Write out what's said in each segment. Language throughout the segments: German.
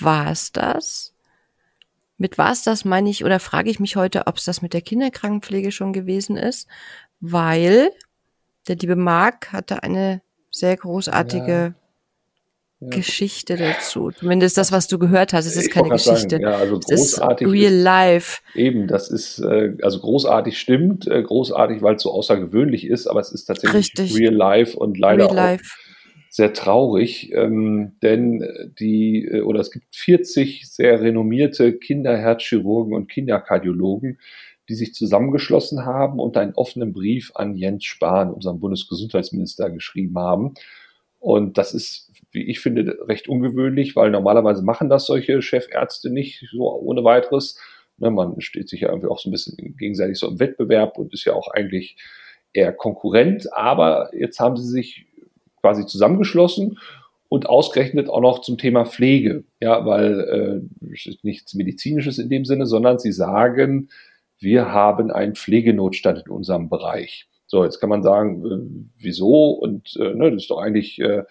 war es das? Mit was das meine ich oder frage ich mich heute, ob es das mit der Kinderkrankenpflege schon gewesen ist, weil der liebe Marc hatte eine sehr großartige ja. Geschichte dazu. Zumindest das, was du gehört hast. Es ist ich keine Geschichte. Ja, also großartig. real ist, life. Eben, das ist, äh, also großartig stimmt, äh, großartig, weil es so außergewöhnlich ist, aber es ist tatsächlich Richtig. real life und leider real life. Sehr traurig, ähm, denn die, äh, oder es gibt 40 sehr renommierte Kinderherzchirurgen und Kinderkardiologen, die sich zusammengeschlossen haben und einen offenen Brief an Jens Spahn, unseren Bundesgesundheitsminister, geschrieben haben. Und das ist, wie ich finde, recht ungewöhnlich, weil normalerweise machen das solche Chefärzte nicht so ohne weiteres. Ne, man steht sich ja irgendwie auch so ein bisschen gegenseitig so im Wettbewerb und ist ja auch eigentlich eher Konkurrent. Aber jetzt haben sie sich quasi zusammengeschlossen und ausgerechnet auch noch zum Thema Pflege. Ja, weil äh, nichts Medizinisches in dem Sinne, sondern sie sagen, wir haben einen Pflegenotstand in unserem Bereich. So, jetzt kann man sagen, äh, wieso? Und äh, ne, das ist doch eigentlich äh,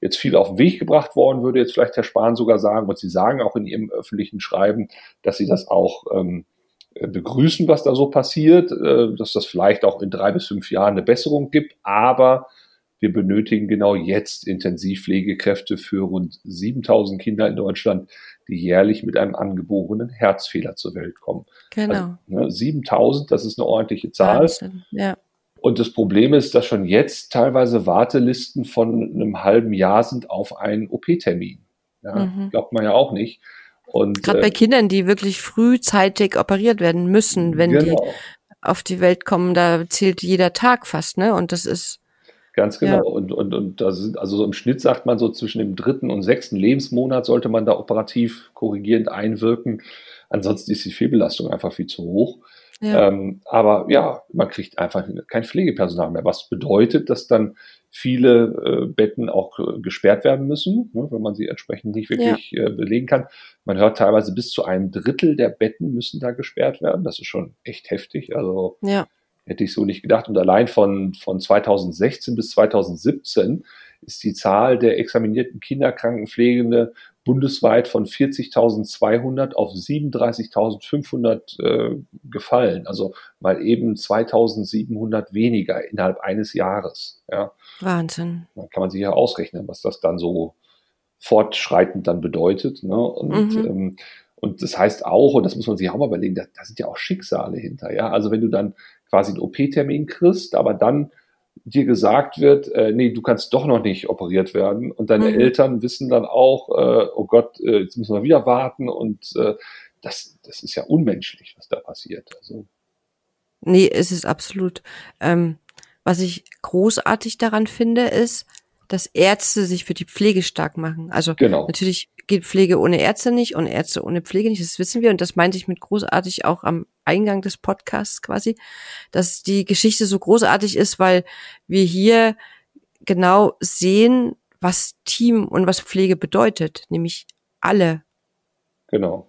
jetzt viel auf den Weg gebracht worden, würde jetzt vielleicht Herr Spahn sogar sagen. Und Sie sagen auch in Ihrem öffentlichen Schreiben, dass Sie das auch ähm, äh, begrüßen, was da so passiert, äh, dass das vielleicht auch in drei bis fünf Jahren eine Besserung gibt. Aber wir benötigen genau jetzt Intensivpflegekräfte für rund 7000 Kinder in Deutschland, die jährlich mit einem angeborenen Herzfehler zur Welt kommen. Genau. Also, ne, 7000, das ist eine ordentliche Zahl. Wahnsinn, ja. Und das Problem ist, dass schon jetzt teilweise Wartelisten von einem halben Jahr sind auf einen OP-Termin. Ja, mhm. Glaubt man ja auch nicht. Und, Gerade äh, bei Kindern, die wirklich frühzeitig operiert werden müssen, wenn genau. die auf die Welt kommen, da zählt jeder Tag fast, ne? Und das ist Ganz genau. Ja. Und, und, und da sind, also so im Schnitt sagt man so zwischen dem dritten und sechsten Lebensmonat sollte man da operativ korrigierend einwirken. Ansonsten ist die Fehlbelastung einfach viel zu hoch. Ja. Ähm, aber ja, man kriegt einfach kein Pflegepersonal mehr, was bedeutet, dass dann viele äh, Betten auch äh, gesperrt werden müssen, ne, wenn man sie entsprechend nicht wirklich ja. äh, belegen kann. Man hört teilweise bis zu einem Drittel der Betten müssen da gesperrt werden. Das ist schon echt heftig. Also ja. Hätte ich so nicht gedacht. Und allein von, von 2016 bis 2017 ist die Zahl der examinierten Kinderkrankenpflegende bundesweit von 40.200 auf 37.500 äh, gefallen. Also mal eben 2.700 weniger innerhalb eines Jahres. Ja. Wahnsinn. Da kann man sich ja ausrechnen, was das dann so fortschreitend dann bedeutet. Ne? Und, mhm. ähm, und das heißt auch, und das muss man sich auch mal überlegen, da, da sind ja auch Schicksale hinter. Ja? Also wenn du dann quasi einen OP-Termin kriegst, aber dann dir gesagt wird, äh, nee, du kannst doch noch nicht operiert werden und deine mhm. Eltern wissen dann auch, äh, oh Gott, äh, jetzt müssen wir wieder warten und äh, das, das ist ja unmenschlich, was da passiert. Also. Nee, es ist absolut. Ähm, was ich großartig daran finde, ist, dass Ärzte sich für die Pflege stark machen. Also genau. natürlich geht Pflege ohne Ärzte nicht und Ärzte ohne Pflege nicht, das wissen wir. Und das meinte ich mit großartig auch am Eingang des Podcasts quasi, dass die Geschichte so großartig ist, weil wir hier genau sehen, was Team und was Pflege bedeutet, nämlich alle. Genau,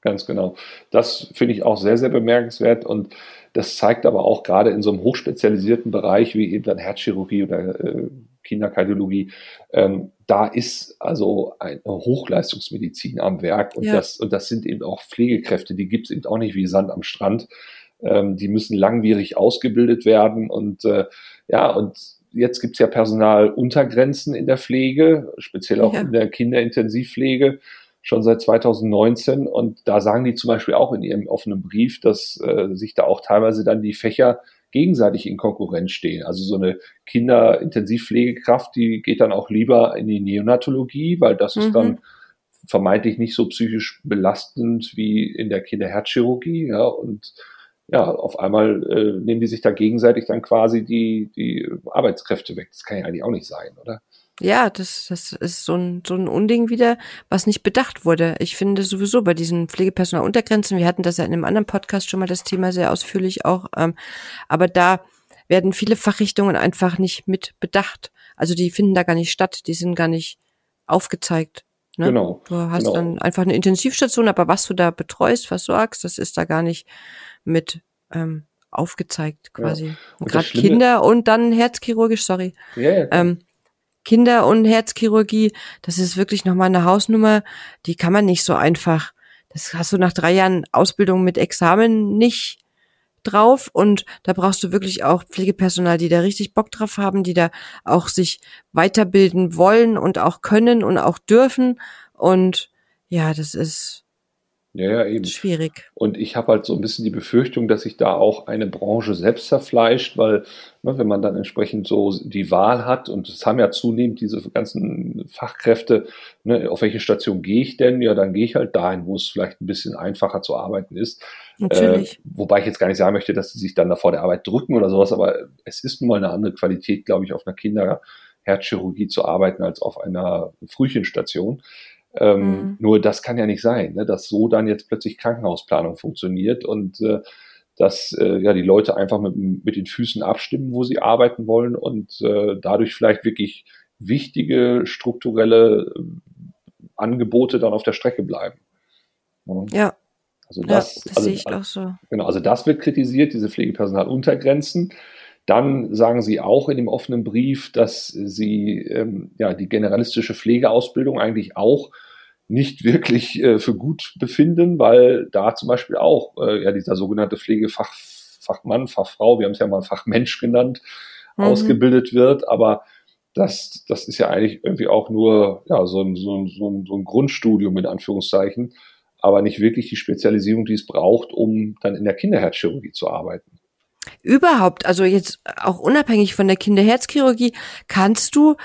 ganz genau. Das finde ich auch sehr, sehr bemerkenswert und das zeigt aber auch gerade in so einem hochspezialisierten Bereich wie eben dann Herzchirurgie oder äh, Kinderkardiologie, ähm, da ist also eine Hochleistungsmedizin am Werk und, ja. das, und das sind eben auch Pflegekräfte, die gibt es eben auch nicht wie Sand am Strand. Ähm, die müssen langwierig ausgebildet werden und äh, ja, und jetzt gibt es ja Personaluntergrenzen in der Pflege, speziell auch ja. in der Kinderintensivpflege schon seit 2019. Und da sagen die zum Beispiel auch in ihrem offenen Brief, dass äh, sich da auch teilweise dann die Fächer gegenseitig in Konkurrenz stehen. Also so eine Kinderintensivpflegekraft, die geht dann auch lieber in die Neonatologie, weil das mhm. ist dann mhm. vermeintlich nicht so psychisch belastend wie in der Kinderherzchirurgie. Ja, und ja, auf einmal äh, nehmen die sich da gegenseitig dann quasi die, die Arbeitskräfte weg. Das kann ja eigentlich auch nicht sein, oder? Ja, das, das ist so ein, so ein Unding wieder, was nicht bedacht wurde. Ich finde sowieso bei diesen Pflegepersonaluntergrenzen, wir hatten das ja in einem anderen Podcast schon mal das Thema sehr ausführlich auch, ähm, aber da werden viele Fachrichtungen einfach nicht mit bedacht. Also die finden da gar nicht statt, die sind gar nicht aufgezeigt. Ne? Genau. Du hast genau. dann einfach eine Intensivstation, aber was du da betreust, versorgst, das ist da gar nicht mit ähm, aufgezeigt quasi. Ja. Gerade Kinder und dann herzchirurgisch, sorry. Ja, ja. Ähm, Kinder- und Herzchirurgie, das ist wirklich nochmal eine Hausnummer, die kann man nicht so einfach. Das hast du nach drei Jahren Ausbildung mit Examen nicht drauf und da brauchst du wirklich auch Pflegepersonal, die da richtig Bock drauf haben, die da auch sich weiterbilden wollen und auch können und auch dürfen und ja, das ist ja, ja, eben. Schwierig. Und ich habe halt so ein bisschen die Befürchtung, dass sich da auch eine Branche selbst zerfleischt, weil ne, wenn man dann entsprechend so die Wahl hat, und es haben ja zunehmend diese ganzen Fachkräfte, ne, auf welche Station gehe ich denn? Ja, dann gehe ich halt dahin, wo es vielleicht ein bisschen einfacher zu arbeiten ist. Natürlich. Äh, wobei ich jetzt gar nicht sagen möchte, dass sie sich dann da vor der Arbeit drücken oder sowas, aber es ist nun mal eine andere Qualität, glaube ich, auf einer Kinderherzchirurgie zu arbeiten als auf einer Frühchenstation. Ähm, mhm. Nur das kann ja nicht sein, ne, dass so dann jetzt plötzlich Krankenhausplanung funktioniert und äh, dass äh, ja die Leute einfach mit, mit den Füßen abstimmen, wo sie arbeiten wollen und äh, dadurch vielleicht wirklich wichtige strukturelle äh, Angebote dann auf der Strecke bleiben. Ja. Also das, ja, das also, sehe ich auch so. Genau, also das wird kritisiert, diese Pflegepersonaluntergrenzen. Dann sagen Sie auch in dem offenen Brief, dass Sie ähm, ja, die generalistische Pflegeausbildung eigentlich auch nicht wirklich äh, für gut befinden, weil da zum Beispiel auch äh, ja dieser sogenannte Pflegefachmann, Fachfrau, wir haben es ja mal Fachmensch genannt, mhm. ausgebildet wird. Aber das, das ist ja eigentlich irgendwie auch nur ja, so, ein, so, ein, so, ein, so ein Grundstudium in Anführungszeichen, aber nicht wirklich die Spezialisierung, die es braucht, um dann in der Kinderherzchirurgie zu arbeiten. Überhaupt, also jetzt auch unabhängig von der Kinderherzchirurgie, kannst du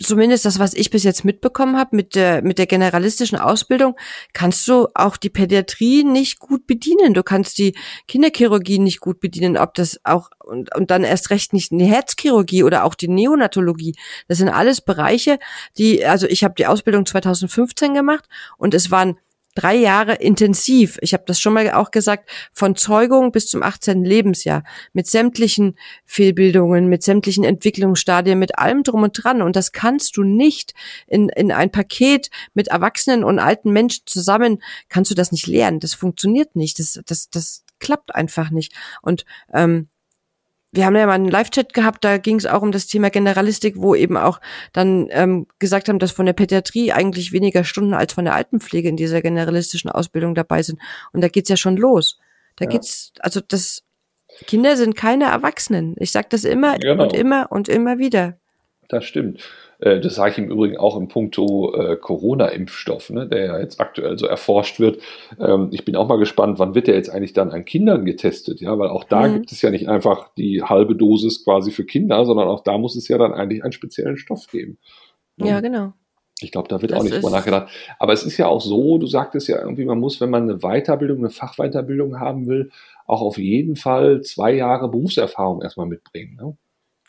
zumindest das, was ich bis jetzt mitbekommen habe mit der mit der generalistischen Ausbildung, kannst du auch die Pädiatrie nicht gut bedienen. Du kannst die Kinderchirurgie nicht gut bedienen, ob das auch und, und dann erst recht nicht die Herzchirurgie oder auch die Neonatologie. Das sind alles Bereiche, die also ich habe die Ausbildung 2015 gemacht und es waren drei Jahre intensiv, ich habe das schon mal auch gesagt, von Zeugung bis zum 18. Lebensjahr, mit sämtlichen Fehlbildungen, mit sämtlichen Entwicklungsstadien, mit allem drum und dran. Und das kannst du nicht in, in ein Paket mit Erwachsenen und alten Menschen zusammen, kannst du das nicht lernen. Das funktioniert nicht. Das, das, das klappt einfach nicht. Und ähm, wir haben ja mal einen Live-Chat gehabt, da ging es auch um das Thema Generalistik, wo eben auch dann ähm, gesagt haben, dass von der Pädiatrie eigentlich weniger Stunden als von der Altenpflege in dieser generalistischen Ausbildung dabei sind. Und da geht's ja schon los. Da ja. geht's, also das Kinder sind keine Erwachsenen. Ich sage das immer genau. und immer und immer wieder. Das stimmt. Äh, das sage ich im Übrigen auch in puncto äh, Corona-Impfstoff, ne, der ja jetzt aktuell so erforscht wird. Ähm, ich bin auch mal gespannt, wann wird der jetzt eigentlich dann an Kindern getestet? Ja, weil auch da mhm. gibt es ja nicht einfach die halbe Dosis quasi für Kinder, sondern auch da muss es ja dann eigentlich einen speziellen Stoff geben. Ne? Ja, genau. Ich glaube, da wird das auch nicht drüber nachgedacht. Aber es ist ja auch so, du sagtest ja irgendwie, man muss, wenn man eine Weiterbildung, eine Fachweiterbildung haben will, auch auf jeden Fall zwei Jahre Berufserfahrung erstmal mitbringen. Ne?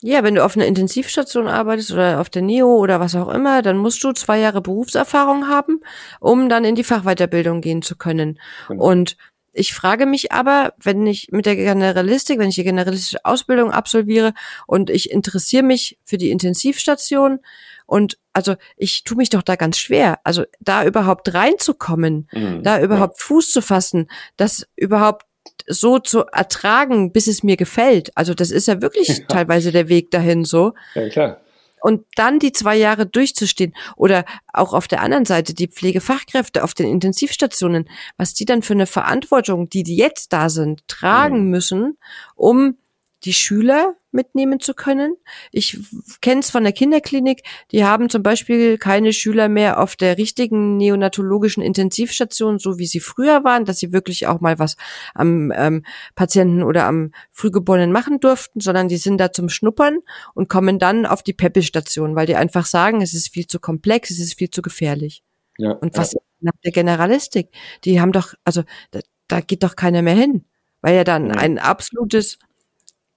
Ja, wenn du auf einer Intensivstation arbeitest oder auf der NEO oder was auch immer, dann musst du zwei Jahre Berufserfahrung haben, um dann in die Fachweiterbildung gehen zu können. Genau. Und ich frage mich aber, wenn ich mit der Generalistik, wenn ich die generalistische Ausbildung absolviere und ich interessiere mich für die Intensivstation und also ich tue mich doch da ganz schwer, also da überhaupt reinzukommen, mhm, da überhaupt ja. Fuß zu fassen, das überhaupt so zu ertragen, bis es mir gefällt. Also das ist ja wirklich ja. teilweise der Weg dahin so. Ja, klar. Und dann die zwei Jahre durchzustehen. Oder auch auf der anderen Seite die Pflegefachkräfte auf den Intensivstationen, was die dann für eine Verantwortung, die die jetzt da sind, tragen mhm. müssen, um die Schüler mitnehmen zu können. Ich kenne es von der Kinderklinik, die haben zum Beispiel keine Schüler mehr auf der richtigen neonatologischen Intensivstation, so wie sie früher waren, dass sie wirklich auch mal was am ähm, Patienten oder am Frühgeborenen machen durften, sondern die sind da zum Schnuppern und kommen dann auf die Peppelstation, weil die einfach sagen, es ist viel zu komplex, es ist viel zu gefährlich. Ja, und was ja. nach der Generalistik? Die haben doch, also da, da geht doch keiner mehr hin, weil ja dann ein absolutes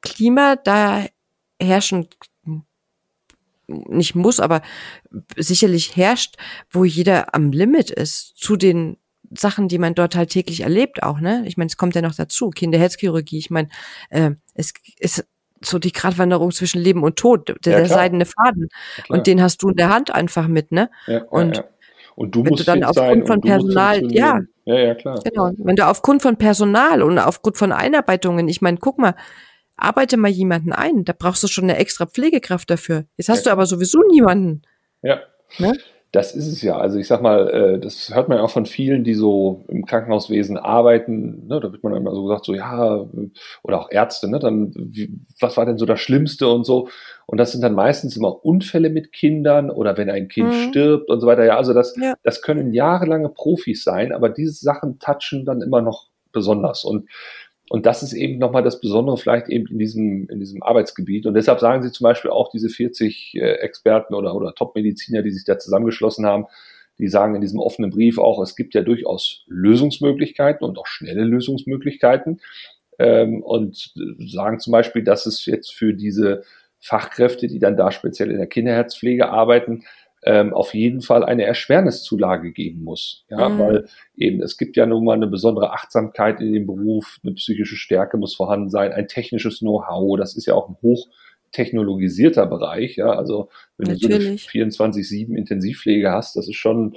Klima da herrschen nicht muss, aber sicherlich herrscht, wo jeder am Limit ist zu den Sachen, die man dort halt täglich erlebt auch, ne? Ich meine, es kommt ja noch dazu, Kinderherzchirurgie. Ich meine, äh, es ist so die Gratwanderung zwischen Leben und Tod, der, ja, der seidene Faden. Ja, und den hast du in der Hand einfach mit, ne? Ja, und und du wenn musst du dann aufgrund von Personal, ja, ja, ja, klar. Genau. Wenn du aufgrund von Personal und aufgrund von Einarbeitungen, ich meine, guck mal, arbeite mal jemanden ein. Da brauchst du schon eine extra Pflegekraft dafür. Jetzt hast ja. du aber sowieso niemanden. Ja. Ne? Das ist es ja. Also ich sag mal, äh, das hört man ja auch von vielen, die so im Krankenhauswesen arbeiten. Ne? Da wird man immer so gesagt, so ja, oder auch Ärzte, ne? Dann, wie, was war denn so das Schlimmste und so? Und das sind dann meistens immer Unfälle mit Kindern oder wenn ein Kind mhm. stirbt und so weiter. Ja, also das, ja. das können jahrelange Profis sein, aber diese Sachen touchen dann immer noch besonders. Und und das ist eben nochmal das Besondere vielleicht eben in diesem, in diesem Arbeitsgebiet. Und deshalb sagen sie zum Beispiel auch diese 40 äh, Experten oder, oder Top-Mediziner, die sich da zusammengeschlossen haben, die sagen in diesem offenen Brief auch, es gibt ja durchaus Lösungsmöglichkeiten und auch schnelle Lösungsmöglichkeiten. Ähm, und sagen zum Beispiel, dass es jetzt für diese Fachkräfte, die dann da speziell in der Kinderherzpflege arbeiten, ähm, auf jeden Fall eine Erschwerniszulage geben muss. Ja, mhm. weil eben es gibt ja nun mal eine besondere Achtsamkeit in dem Beruf, eine psychische Stärke muss vorhanden sein, ein technisches Know-how, das ist ja auch ein hochtechnologisierter Bereich. Ja, also wenn Natürlich. du so eine 24-7 Intensivpflege hast, das ist schon,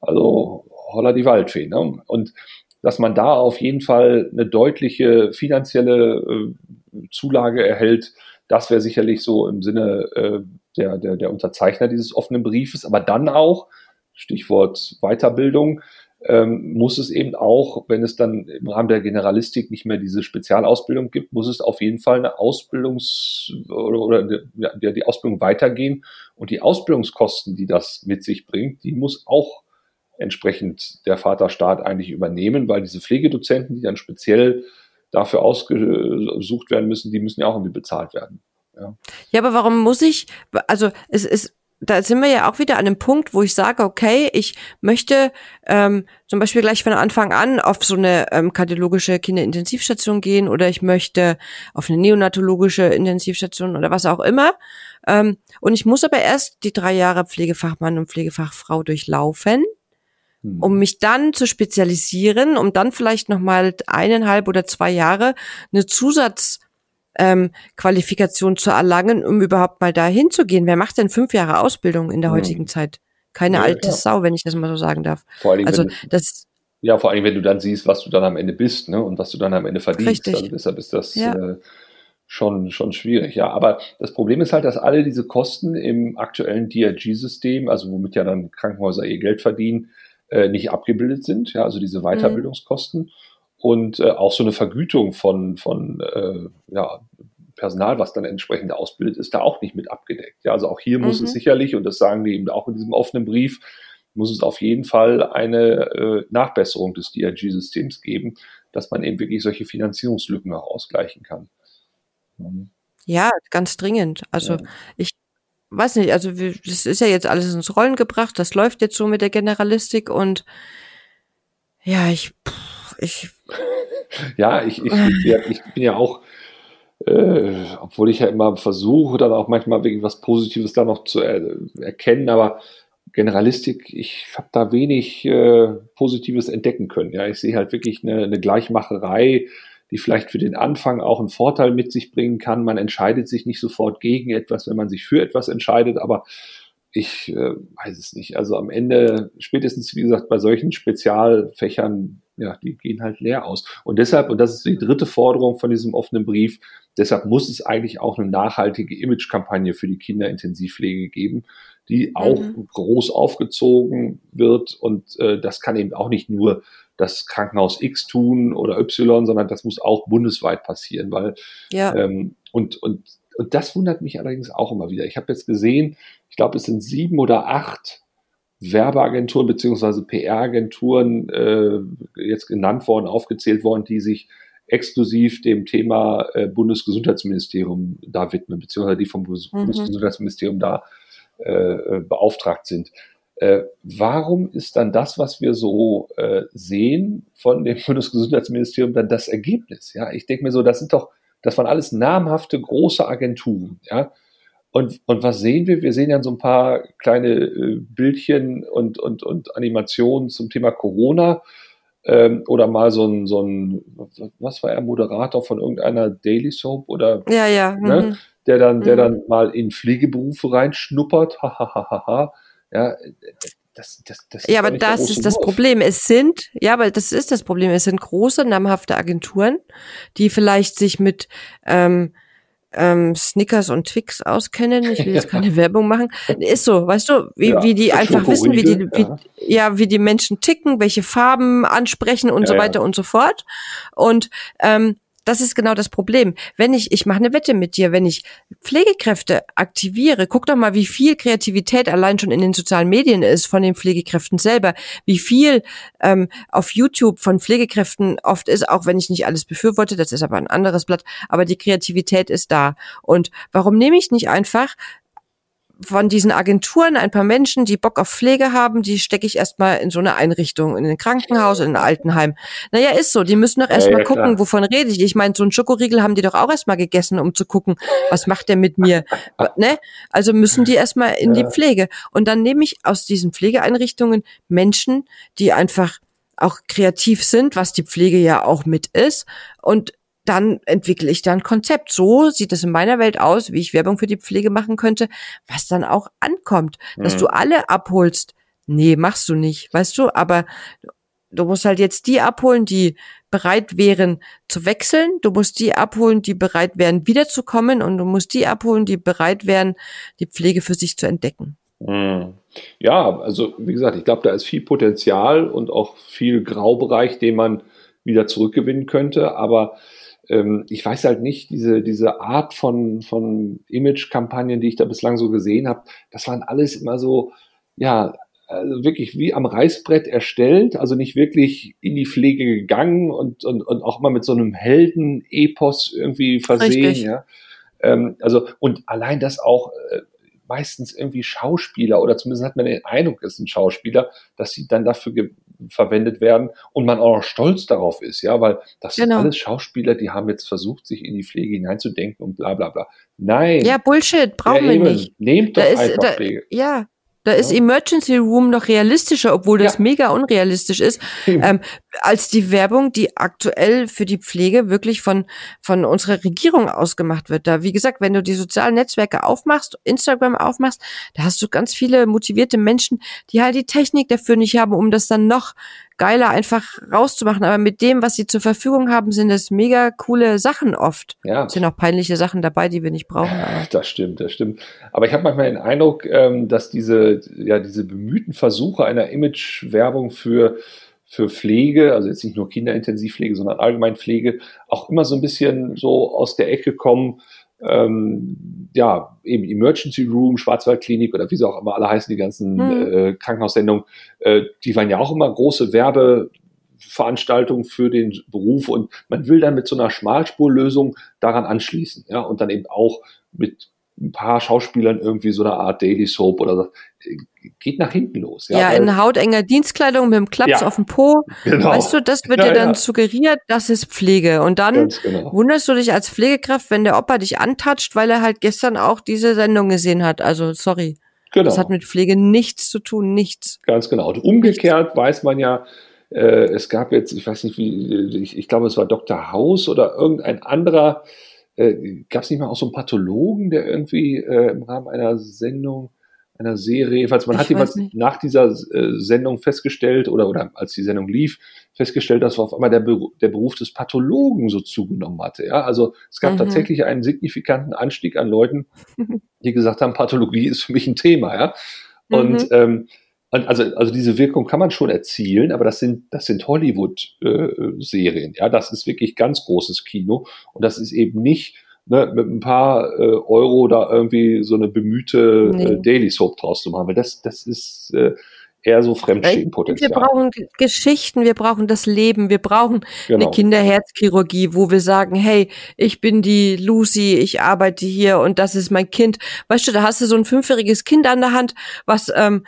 also holla die Waldfee. Ne? Und dass man da auf jeden Fall eine deutliche finanzielle äh, Zulage erhält, das wäre sicherlich so im Sinne äh, der, der, der Unterzeichner dieses offenen Briefes, aber dann auch, Stichwort Weiterbildung, ähm, muss es eben auch, wenn es dann im Rahmen der Generalistik nicht mehr diese Spezialausbildung gibt, muss es auf jeden Fall eine Ausbildungs- oder, oder ja, die Ausbildung weitergehen. Und die Ausbildungskosten, die das mit sich bringt, die muss auch entsprechend der Vaterstaat eigentlich übernehmen, weil diese Pflegedozenten, die dann speziell dafür ausgesucht werden müssen, die müssen ja auch irgendwie bezahlt werden. Ja. ja, aber warum muss ich, also es ist, da sind wir ja auch wieder an einem Punkt, wo ich sage, okay, ich möchte ähm, zum Beispiel gleich von Anfang an auf so eine ähm, kardiologische Kinderintensivstation gehen oder ich möchte auf eine neonatologische Intensivstation oder was auch immer. Ähm, und ich muss aber erst die drei Jahre Pflegefachmann und Pflegefachfrau durchlaufen, hm. um mich dann zu spezialisieren, um dann vielleicht nochmal eineinhalb oder zwei Jahre eine Zusatz ähm, Qualifikation zu erlangen, um überhaupt mal dahin zu gehen. Wer macht denn fünf Jahre Ausbildung in der heutigen Zeit? Keine ja, alte ja. Sau, wenn ich das mal so sagen darf. Vor allem, also das ja, vor allem, wenn du dann siehst, was du dann am Ende bist, ne, und was du dann am Ende verdienst. Richtig. Also deshalb ist das ja. äh, schon, schon schwierig, ja. Aber das Problem ist halt, dass alle diese Kosten im aktuellen DRG-System, also womit ja dann Krankenhäuser ihr Geld verdienen, äh, nicht abgebildet sind, ja, also diese mhm. Weiterbildungskosten. Mhm und äh, auch so eine Vergütung von, von äh, ja, Personal, was dann entsprechend ausbildet, ist da auch nicht mit abgedeckt. Ja, also auch hier mhm. muss es mhm. sicherlich, und das sagen die eben auch in diesem offenen Brief, muss es auf jeden Fall eine äh, Nachbesserung des DRG-Systems geben, dass man eben wirklich solche Finanzierungslücken auch ausgleichen kann. Mhm. Ja, ganz dringend. Also ja. ich weiß nicht, also das ist ja jetzt alles ins Rollen gebracht, das läuft jetzt so mit der Generalistik und ja, ich, ich ja, ich, ich, ich, bin ja auch, äh, obwohl ich ja immer versuche, dann auch manchmal wirklich was Positives da noch zu er erkennen, aber Generalistik, ich habe da wenig äh, Positives entdecken können. Ja, ich sehe halt wirklich eine, eine Gleichmacherei, die vielleicht für den Anfang auch einen Vorteil mit sich bringen kann. Man entscheidet sich nicht sofort gegen etwas, wenn man sich für etwas entscheidet, aber ich äh, weiß es nicht. Also am Ende, spätestens wie gesagt, bei solchen Spezialfächern ja, die gehen halt leer aus. Und deshalb, und das ist die dritte Forderung von diesem offenen Brief, deshalb muss es eigentlich auch eine nachhaltige Imagekampagne für die Kinderintensivpflege geben, die auch mhm. groß aufgezogen wird. Und äh, das kann eben auch nicht nur das Krankenhaus X tun oder Y, sondern das muss auch bundesweit passieren, weil ja. ähm, und, und, und das wundert mich allerdings auch immer wieder. Ich habe jetzt gesehen, ich glaube, es sind sieben oder acht Werbeagenturen beziehungsweise PR-Agenturen äh, jetzt genannt worden, aufgezählt worden, die sich exklusiv dem Thema äh, Bundesgesundheitsministerium da widmen, beziehungsweise die vom mhm. Bundesgesundheitsministerium da äh, äh, beauftragt sind. Äh, warum ist dann das, was wir so äh, sehen von dem Bundesgesundheitsministerium, dann das Ergebnis? Ja, ich denke mir so, das sind doch, das waren alles namhafte große Agenturen. Ja, und, und was sehen wir? Wir sehen ja so ein paar kleine äh, Bildchen und, und, und Animationen zum Thema Corona. Ähm, oder mal so ein, so ein, was war er, Moderator von irgendeiner Daily Soap oder ja, ja. Ne, mhm. der dann, der mhm. dann mal in Pflegeberufe reinschnuppert, ja, das, das, das ja, aber das ist das Wurf. Problem. Es sind, ja, aber das ist das Problem. Es sind große, namhafte Agenturen, die vielleicht sich mit ähm, ähm, Snickers und Twix auskennen. Ich will jetzt keine Werbung machen. Ist so, weißt du, wie, ja, wie die einfach wissen, wie die, wie, ja. ja. wie die Menschen ticken, welche Farben ansprechen und ja, so weiter und so fort. Und ähm, das ist genau das Problem. Wenn ich, ich mache eine Wette mit dir, wenn ich Pflegekräfte aktiviere, guck doch mal, wie viel Kreativität allein schon in den sozialen Medien ist von den Pflegekräften selber, wie viel ähm, auf YouTube von Pflegekräften oft ist, auch wenn ich nicht alles befürworte, das ist aber ein anderes Blatt, aber die Kreativität ist da. Und warum nehme ich nicht einfach von diesen Agenturen ein paar Menschen, die Bock auf Pflege haben, die stecke ich erstmal in so eine Einrichtung, in ein Krankenhaus, in ein Altenheim. Naja, ist so. Die müssen doch erstmal ja, ja, gucken, klar. wovon rede ich. Ich meine, so ein Schokoriegel haben die doch auch erstmal gegessen, um zu gucken, was macht der mit mir. ne? Also müssen die erstmal in ja. die Pflege. Und dann nehme ich aus diesen Pflegeeinrichtungen Menschen, die einfach auch kreativ sind, was die Pflege ja auch mit ist, und dann entwickle ich da ein Konzept. So sieht es in meiner Welt aus, wie ich Werbung für die Pflege machen könnte, was dann auch ankommt. Dass mhm. du alle abholst. Nee, machst du nicht, weißt du, aber du musst halt jetzt die abholen, die bereit wären zu wechseln. Du musst die abholen, die bereit wären wiederzukommen und du musst die abholen, die bereit wären, die Pflege für sich zu entdecken. Mhm. Ja, also wie gesagt, ich glaube, da ist viel Potenzial und auch viel Graubereich, den man wieder zurückgewinnen könnte. Aber ähm, ich weiß halt nicht, diese, diese Art von, von Image-Kampagnen, die ich da bislang so gesehen habe, das waren alles immer so, ja, also wirklich wie am Reißbrett erstellt, also nicht wirklich in die Pflege gegangen und, und, und auch mal mit so einem Helden-Epos irgendwie versehen. Richtig. Ja. Ähm, also, und allein das auch äh, meistens irgendwie Schauspieler oder zumindest hat man den Eindruck, es sind Schauspieler, dass sie dann dafür verwendet werden und man auch noch stolz darauf ist, ja, weil das genau. sind alles Schauspieler, die haben jetzt versucht, sich in die Pflege hineinzudenken und bla bla bla. Nein. Ja, Bullshit, brauchen ja, wir nicht. Nehmt doch da einfach da, Pflege. Ja, da ist Emergency Room noch realistischer, obwohl das ja. mega unrealistisch ist, ähm, als die Werbung, die aktuell für die Pflege wirklich von, von unserer Regierung ausgemacht wird. Da, wie gesagt, wenn du die sozialen Netzwerke aufmachst, Instagram aufmachst, da hast du ganz viele motivierte Menschen, die halt die Technik dafür nicht haben, um das dann noch geiler einfach rauszumachen. Aber mit dem, was sie zur Verfügung haben, sind es mega coole Sachen oft. Ja. Es sind auch peinliche Sachen dabei, die wir nicht brauchen. Das stimmt, das stimmt. Aber ich habe manchmal den Eindruck, ähm, dass diese, ja, diese bemühten Versuche einer Image-Werbung für für Pflege, also jetzt nicht nur Kinderintensivpflege, sondern allgemein Pflege, auch immer so ein bisschen so aus der Ecke kommen, ähm, ja, eben Emergency Room, Schwarzwaldklinik oder wie sie auch immer alle heißen, die ganzen mhm. äh, Krankenhaussendungen, äh, die waren ja auch immer große Werbeveranstaltungen für den Beruf und man will dann mit so einer Schmalspurlösung daran anschließen, ja, und dann eben auch mit ein paar Schauspielern irgendwie so eine Art Daily Soap oder so. Geht nach hinten los. Ja, ja in hautenger Dienstkleidung mit dem Klaps ja, auf dem Po. Genau. Weißt du, das wird ja, dir dann suggeriert, das ist Pflege. Und dann genau. wunderst du dich als Pflegekraft, wenn der Opa dich antatscht, weil er halt gestern auch diese Sendung gesehen hat. Also, sorry. Genau. Das hat mit Pflege nichts zu tun, nichts. Ganz genau. Und umgekehrt weiß man ja, äh, es gab jetzt, ich weiß nicht wie, ich, ich glaube, es war Dr. House oder irgendein anderer äh, gab es nicht mal auch so einen Pathologen, der irgendwie äh, im Rahmen einer Sendung, einer Serie, jedenfalls man ich hat jemand nach dieser äh, Sendung festgestellt oder, oder als die Sendung lief, festgestellt, dass auf einmal der, Beruf, der Beruf des Pathologen so zugenommen hatte. Ja? Also es gab mhm. tatsächlich einen signifikanten Anstieg an Leuten, die gesagt haben, Pathologie ist für mich ein Thema. Ja? Und mhm. ähm, also, also diese Wirkung kann man schon erzielen, aber das sind, das sind Hollywood-Serien. Äh, ja, das ist wirklich ganz großes Kino und das ist eben nicht ne, mit ein paar äh, Euro da irgendwie so eine bemühte nee. äh, Daily Soap draus zu machen, weil das, das ist äh, eher so Fremdstehenpotenzial. Wir brauchen Geschichten, wir brauchen das Leben, wir brauchen genau. eine Kinderherzchirurgie, wo wir sagen, hey, ich bin die Lucy, ich arbeite hier und das ist mein Kind. Weißt du, da hast du so ein fünfjähriges Kind an der Hand, was ähm,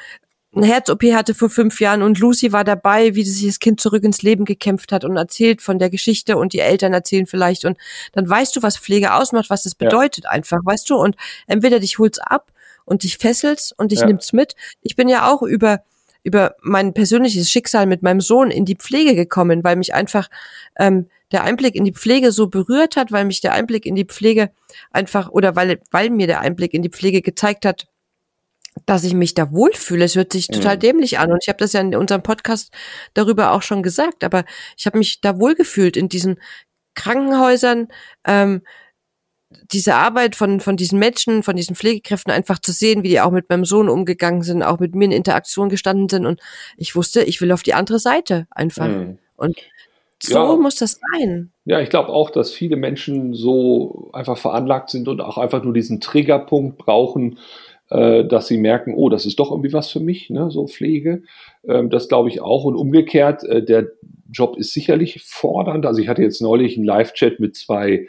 eine Herz-OP hatte vor fünf Jahren und Lucy war dabei, wie sich das Kind zurück ins Leben gekämpft hat und erzählt von der Geschichte und die Eltern erzählen vielleicht und dann weißt du, was Pflege ausmacht, was das bedeutet ja. einfach, weißt du? Und entweder dich holt's ab und dich fesselst und dich ja. nimmt's mit. Ich bin ja auch über über mein persönliches Schicksal mit meinem Sohn in die Pflege gekommen, weil mich einfach ähm, der Einblick in die Pflege so berührt hat, weil mich der Einblick in die Pflege einfach oder weil weil mir der Einblick in die Pflege gezeigt hat, dass ich mich da wohlfühle. Es hört sich total mhm. dämlich an. Und ich habe das ja in unserem Podcast darüber auch schon gesagt. Aber ich habe mich da wohlgefühlt in diesen Krankenhäusern. Ähm, diese Arbeit von, von diesen Menschen, von diesen Pflegekräften einfach zu sehen, wie die auch mit meinem Sohn umgegangen sind, auch mit mir in Interaktion gestanden sind. Und ich wusste, ich will auf die andere Seite einfach. Mhm. Und so ja. muss das sein. Ja, ich glaube auch, dass viele Menschen so einfach veranlagt sind und auch einfach nur diesen Triggerpunkt brauchen, dass sie merken, oh, das ist doch irgendwie was für mich, ne, so Pflege. Ähm, das glaube ich auch. Und umgekehrt, äh, der Job ist sicherlich fordernd. Also ich hatte jetzt neulich einen Live-Chat mit zwei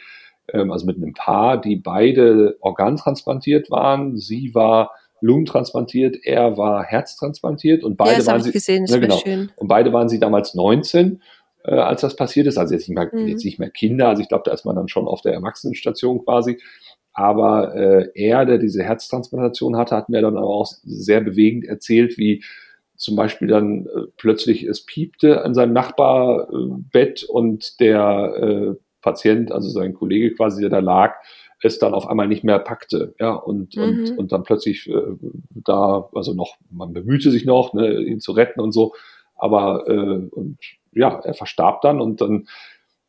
ähm, also mit einem Paar, die beide organtransplantiert waren. Sie war lungentransplantiert, er war herztransplantiert und beide ja, waren sie gesehen, ja, genau, schön. und beide waren sie damals 19, äh, als das passiert ist. Also jetzt nicht mehr, mhm. jetzt nicht mehr Kinder. Also ich glaube, da ist man dann schon auf der Erwachsenenstation quasi. Aber äh, er, der diese Herztransplantation hatte, hat mir dann aber auch sehr bewegend erzählt, wie zum Beispiel dann äh, plötzlich es piepte an seinem Nachbarbett und der äh, Patient, also sein Kollege quasi, der da lag, es dann auf einmal nicht mehr packte, ja, und, mhm. und, und dann plötzlich äh, da, also noch, man bemühte sich noch, ne, ihn zu retten und so, aber äh, und ja, er verstarb dann und dann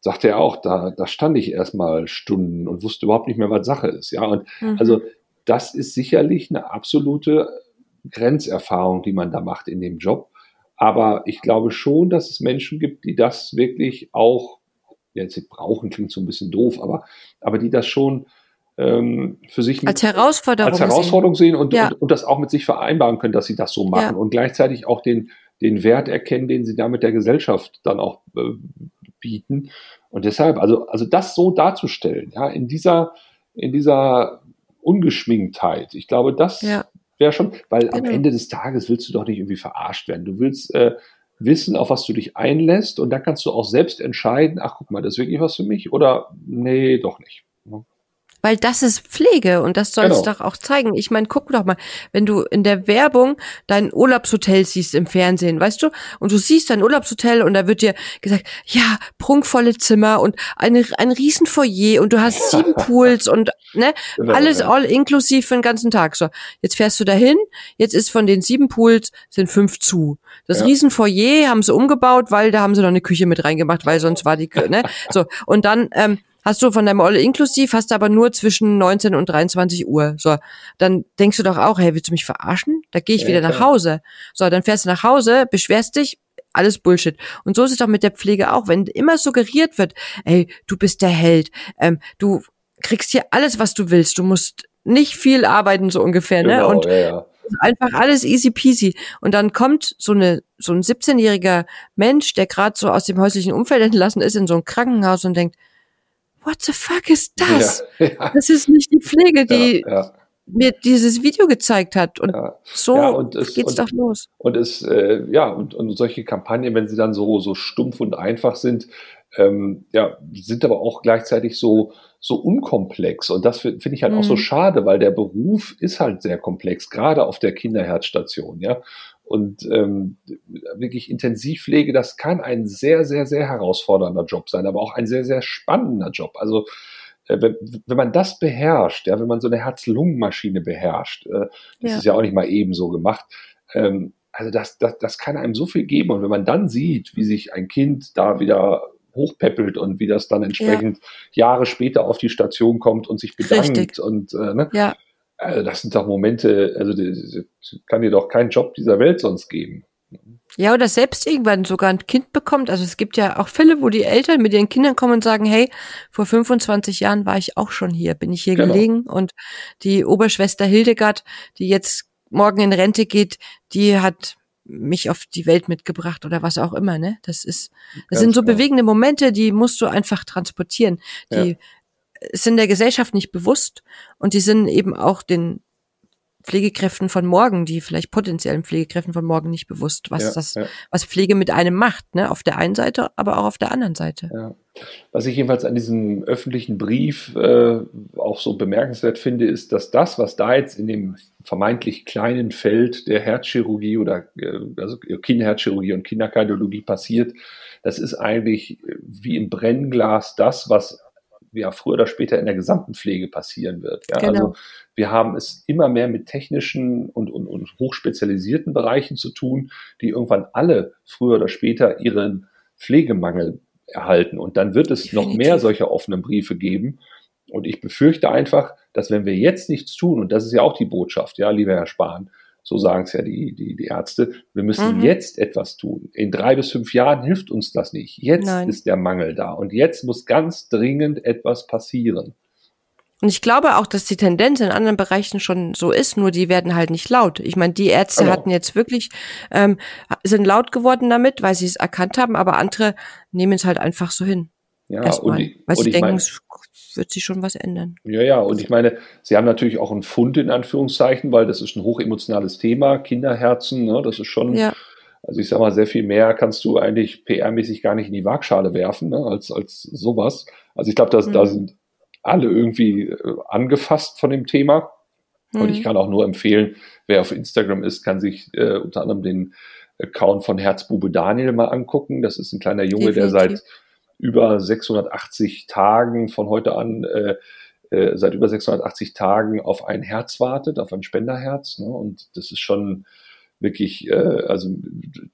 sagte er auch, da, da stand ich erstmal Stunden und wusste überhaupt nicht mehr, was Sache ist, ja, und mhm. also das ist sicherlich eine absolute Grenzerfahrung, die man da macht in dem Job. Aber ich glaube schon, dass es Menschen gibt, die das wirklich auch jetzt brauchen, klingt so ein bisschen doof, aber, aber die das schon ähm, für sich als Herausforderung, als Herausforderung sehen, sehen und, ja. und, und, das auch mit sich vereinbaren können, dass sie das so machen ja. und gleichzeitig auch den, den Wert erkennen, den sie damit der Gesellschaft dann auch äh, bieten. Und deshalb, also, also das so darzustellen, ja, in dieser, in dieser Ungeschminktheit, ich glaube, das ja. wäre schon, weil genau. am Ende des Tages willst du doch nicht irgendwie verarscht werden. Du willst äh, wissen, auf was du dich einlässt und dann kannst du auch selbst entscheiden, ach guck mal, das ist wirklich was für mich oder nee, doch nicht. Weil das ist Pflege und das soll es genau. doch auch zeigen. Ich meine, guck doch mal, wenn du in der Werbung dein Urlaubshotel siehst im Fernsehen, weißt du, und du siehst dein Urlaubshotel und da wird dir gesagt, ja, prunkvolle Zimmer und eine, ein riesen Foyer und du hast sieben Pools und ne, genau, alles ja. all inklusiv für den ganzen Tag. So, jetzt fährst du dahin, jetzt ist von den sieben Pools sind fünf zu. Das ja. riesen Foyer haben sie umgebaut, weil da haben sie noch eine Küche mit reingemacht, weil sonst war die, ne, so. Und dann, ähm, hast du von deinem All inklusiv, hast du aber nur zwischen 19 und 23 Uhr. So, dann denkst du doch auch, hey, willst du mich verarschen? Da gehe ich ja, wieder klar. nach Hause. So, dann fährst du nach Hause, beschwerst dich, alles Bullshit. Und so ist es doch mit der Pflege auch. Wenn immer suggeriert wird, ey, du bist der Held, ähm, du kriegst hier alles, was du willst, du musst nicht viel arbeiten, so ungefähr, ne? genau, ne? Und ja, ja. einfach alles easy peasy. Und dann kommt so eine, so ein 17-jähriger Mensch, der gerade so aus dem häuslichen Umfeld entlassen ist, in so ein Krankenhaus und denkt, what the fuck ist das? Ja, ja. Das ist nicht die Pflege, die ja, mir dieses Video gezeigt hat. Und so und es, geht's und, doch los. Und es, äh, ja, und, und solche Kampagnen, wenn sie dann so, so stumpf und einfach sind, ähm, ja, sind aber auch gleichzeitig so, so unkomplex. Und das finde ich halt mhm. auch so mhm. schade, weil der Beruf ist halt sehr komplex, gerade auf der Kinderherzstation, ja. Und ähm, wirklich Intensivpflege, das kann ein sehr, sehr, sehr herausfordernder Job sein, aber auch ein sehr, sehr spannender Job. Also äh, wenn, wenn man das beherrscht, ja, wenn man so eine Herz-Lungen-Maschine beherrscht, äh, das ja. ist ja auch nicht mal ebenso gemacht, ähm, also das, das, das kann einem so viel geben. Und wenn man dann sieht, wie sich ein Kind da wieder hochpeppelt und wie das dann entsprechend ja. Jahre später auf die Station kommt und sich bedankt Richtig. und äh, ne? ja. Also das sind doch Momente, also das kann dir doch keinen Job dieser Welt sonst geben. Ja, oder selbst irgendwann sogar ein Kind bekommt. Also es gibt ja auch Fälle, wo die Eltern mit ihren Kindern kommen und sagen, hey, vor 25 Jahren war ich auch schon hier, bin ich hier genau. gelegen. Und die Oberschwester Hildegard, die jetzt morgen in Rente geht, die hat mich auf die Welt mitgebracht oder was auch immer, ne? Das ist, das Ganz sind so genau. bewegende Momente, die musst du einfach transportieren. Die ja sind der Gesellschaft nicht bewusst und die sind eben auch den Pflegekräften von morgen, die vielleicht potenziellen Pflegekräften von morgen nicht bewusst, was ja, das, ja. was Pflege mit einem macht, ne? Auf der einen Seite, aber auch auf der anderen Seite. Ja. Was ich jedenfalls an diesem öffentlichen Brief äh, auch so bemerkenswert finde, ist, dass das, was da jetzt in dem vermeintlich kleinen Feld der Herzchirurgie oder äh, also Kinderherzchirurgie und Kinderkardiologie passiert, das ist eigentlich wie im Brennglas das, was ja früher oder später in der gesamten Pflege passieren wird. Ja, genau. Also wir haben es immer mehr mit technischen und, und, und hochspezialisierten Bereichen zu tun, die irgendwann alle früher oder später ihren Pflegemangel erhalten. Und dann wird es Definitiv. noch mehr solcher offenen Briefe geben. Und ich befürchte einfach, dass wenn wir jetzt nichts tun, und das ist ja auch die Botschaft, ja, lieber Herr Spahn, so sagen es ja die, die, die Ärzte, wir müssen mhm. jetzt etwas tun. In drei bis fünf Jahren hilft uns das nicht. Jetzt Nein. ist der Mangel da und jetzt muss ganz dringend etwas passieren. Und ich glaube auch, dass die Tendenz in anderen Bereichen schon so ist, nur die werden halt nicht laut. Ich meine, die Ärzte genau. hatten jetzt wirklich, ähm, sind laut geworden damit, weil sie es erkannt haben, aber andere nehmen es halt einfach so hin. Ja, Erstmal, und die, weil sie denken, mein, es wird sich schon was ändern. Ja, ja, und ich meine, sie haben natürlich auch einen Fund in Anführungszeichen, weil das ist ein hochemotionales Thema, Kinderherzen, ne, das ist schon, ja. also ich sag mal, sehr viel mehr kannst du eigentlich PR-mäßig gar nicht in die Waagschale werfen, ne, als, als sowas. Also ich glaube, mhm. da sind alle irgendwie äh, angefasst von dem Thema. Und ich mhm. kann auch nur empfehlen, wer auf Instagram ist, kann sich äh, unter anderem den Account von Herzbube Daniel mal angucken. Das ist ein kleiner Junge, Definitiv. der seit über 680 Tagen von heute an äh, äh, seit über 680 Tagen auf ein Herz wartet, auf ein Spenderherz. Ne? Und das ist schon wirklich, äh, also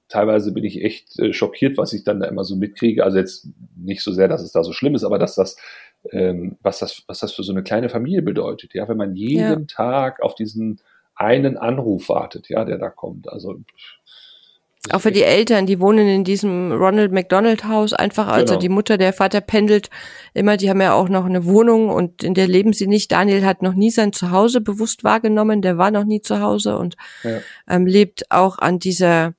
teilweise bin ich echt äh, schockiert, was ich dann da immer so mitkriege. Also jetzt nicht so sehr, dass es da so schlimm ist, aber dass das ähm, was, das, was das für so eine kleine Familie bedeutet. Ja, wenn man jeden ja. Tag auf diesen einen Anruf wartet, ja, der da kommt. Also auch für die Eltern, die wohnen in diesem Ronald McDonald Haus einfach, also genau. die Mutter, der Vater pendelt immer, die haben ja auch noch eine Wohnung und in der leben sie nicht. Daniel hat noch nie sein Zuhause bewusst wahrgenommen, der war noch nie zu Hause und ja. ähm, lebt auch an dieser,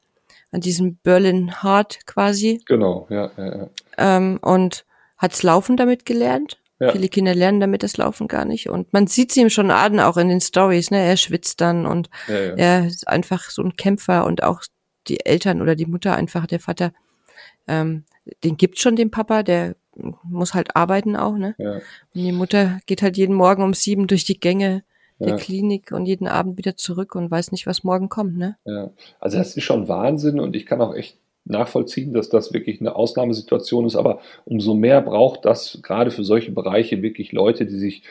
an diesem Berlin Heart quasi. Genau, ja, ja, ja. Ähm, und hat's Laufen damit gelernt. Ja. Viele Kinder lernen damit das Laufen gar nicht. Und man sieht sie ihm schon an, auch in den Stories, ne? Er schwitzt dann und ja, ja. er ist einfach so ein Kämpfer und auch die Eltern oder die Mutter einfach, der Vater, ähm, den gibt schon den Papa, der muss halt arbeiten auch, ne? Ja. Und die Mutter geht halt jeden Morgen um sieben durch die Gänge der Klinik und jeden Abend wieder zurück und weiß nicht, was morgen kommt, ne? Ja, also das ist schon Wahnsinn und ich kann auch echt nachvollziehen, dass das wirklich eine Ausnahmesituation ist, aber umso mehr braucht das gerade für solche Bereiche wirklich Leute, die sich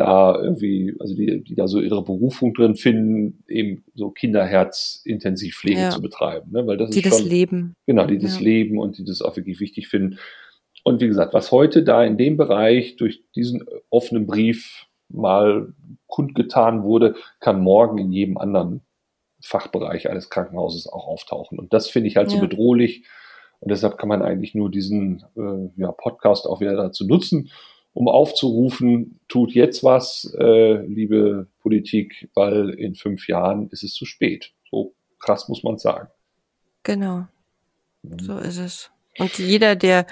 da irgendwie, also die, die da so ihre Berufung drin finden, eben so Kinderherzintensivpflege ja. zu betreiben. Ne? Weil das die ist schon, das leben. Genau, die das ja. leben und die das auch wirklich wichtig finden. Und wie gesagt, was heute da in dem Bereich durch diesen offenen Brief mal kundgetan wurde, kann morgen in jedem anderen Fachbereich eines Krankenhauses auch auftauchen. Und das finde ich halt ja. so bedrohlich. Und deshalb kann man eigentlich nur diesen äh, ja, Podcast auch wieder dazu nutzen, um aufzurufen, tut jetzt was, äh, liebe Politik, weil in fünf Jahren ist es zu spät. So krass muss man sagen. Genau. Mhm. So ist es. Und jeder, der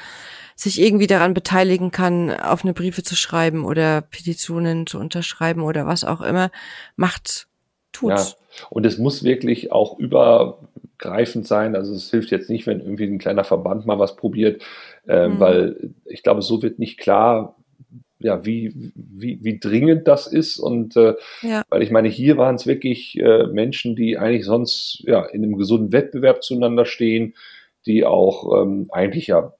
sich irgendwie daran beteiligen kann, auf eine Briefe zu schreiben oder Petitionen zu unterschreiben oder was auch immer, macht tut's. Ja. Und es muss wirklich auch übergreifend sein. Also es hilft jetzt nicht, wenn irgendwie ein kleiner Verband mal was probiert, äh, mhm. weil ich glaube, so wird nicht klar, ja, wie, wie, wie dringend das ist. Und äh, ja. weil ich meine, hier waren es wirklich äh, Menschen, die eigentlich sonst ja in einem gesunden Wettbewerb zueinander stehen, die auch ähm, eigentlich ja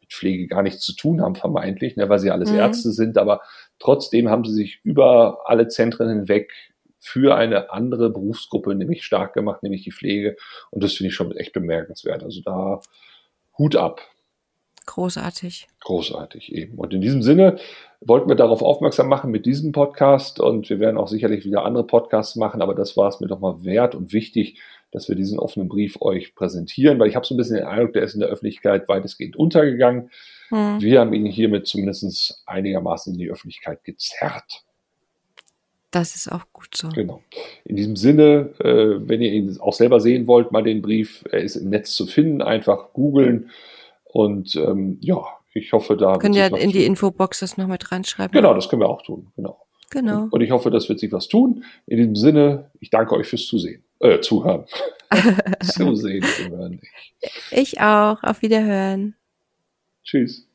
mit Pflege gar nichts zu tun haben, vermeintlich, ne, weil sie alles mhm. Ärzte sind, aber trotzdem haben sie sich über alle Zentren hinweg für eine andere Berufsgruppe nämlich stark gemacht, nämlich die Pflege. Und das finde ich schon echt bemerkenswert. Also da Hut ab. Großartig. Großartig eben. Und in diesem Sinne wollten wir darauf aufmerksam machen mit diesem Podcast und wir werden auch sicherlich wieder andere Podcasts machen, aber das war es mir doch mal wert und wichtig, dass wir diesen offenen Brief euch präsentieren, weil ich habe so ein bisschen den Eindruck, der ist in der Öffentlichkeit weitestgehend untergegangen. Hm. Wir haben ihn hiermit zumindest einigermaßen in die Öffentlichkeit gezerrt. Das ist auch gut so. Genau. In diesem Sinne, äh, wenn ihr ihn auch selber sehen wollt, mal den Brief, er ist im Netz zu finden, einfach googeln. Und ähm, ja, ich hoffe, da. Können ja in die Infobox das noch mit reinschreiben. Genau, das können wir auch tun. Genau. Genau. Und ich hoffe, das wird sich was tun. In diesem Sinne, ich danke euch fürs Zusehen, äh, Zuhören. Zusehen, zuhören. Ich auch. Auf Wiederhören. Tschüss.